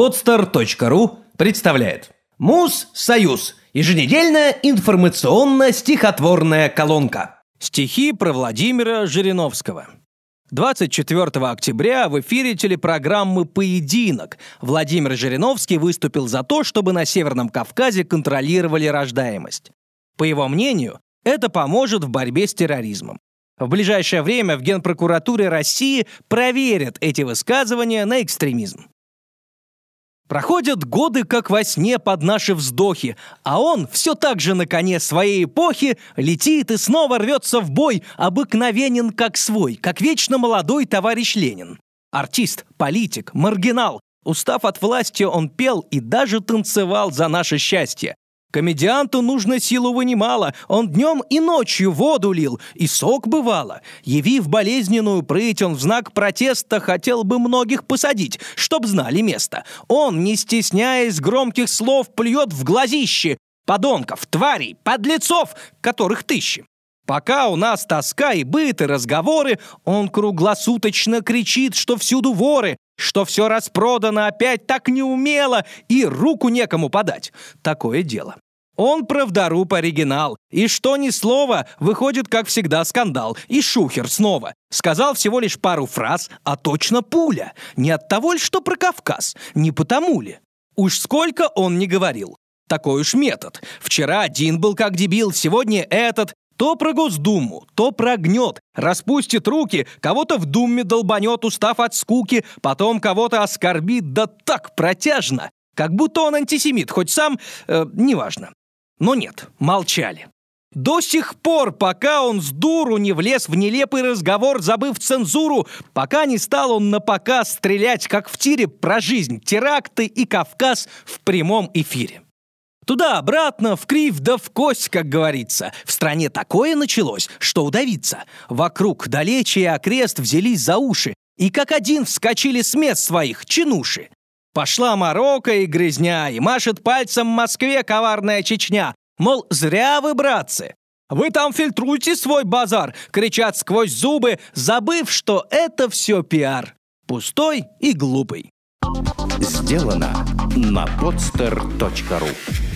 Podster.ru представляет Муз-Союз. Еженедельная информационно-стихотворная колонка. Стихи про Владимира Жириновского. 24 октября в эфире телепрограммы «Поединок» Владимир Жириновский выступил за то, чтобы на Северном Кавказе контролировали рождаемость. По его мнению, это поможет в борьбе с терроризмом. В ближайшее время в Генпрокуратуре России проверят эти высказывания на экстремизм. Проходят годы, как во сне под наши вздохи, а он все так же на коне своей эпохи летит и снова рвется в бой, обыкновенен как свой, как вечно молодой товарищ Ленин. Артист, политик, маргинал. Устав от власти, он пел и даже танцевал за наше счастье. Комедианту нужно силу немало, он днем и ночью воду лил, и сок бывало. Явив болезненную прыть, он в знак протеста хотел бы многих посадить, чтоб знали место. Он, не стесняясь громких слов, плюет в глазище подонков, тварей, подлецов, которых тысячи. Пока у нас тоска и быт, и разговоры, он круглосуточно кричит, что всюду воры, что все распродано опять так неумело и руку некому подать. Такое дело. Он правдоруб оригинал. И что ни слова, выходит, как всегда, скандал. И шухер снова. Сказал всего лишь пару фраз, а точно пуля. Не от того ли, что про Кавказ, не потому ли. Уж сколько он не говорил. Такой уж метод. Вчера один был как дебил, сегодня этот. То про Госдуму, то прогнет, распустит руки, кого-то в Думе долбанет, устав от скуки, потом кого-то оскорбит, да так протяжно, как будто он антисемит, хоть сам, э, неважно. Но нет, молчали. До сих пор, пока он с дуру не влез в нелепый разговор, забыв цензуру, пока не стал он на показ стрелять, как в тире, про жизнь, теракты и Кавказ в прямом эфире. Туда-обратно, в крив да в кость, как говорится. В стране такое началось, что удавиться. Вокруг далече окрест взялись за уши. И как один вскочили с мест своих чинуши. Пошла морока и грязня, и машет пальцем Москве коварная Чечня. Мол, зря вы, братцы. Вы там фильтруйте свой базар, кричат сквозь зубы, забыв, что это все пиар. Пустой и глупый. Сделано на podster.ru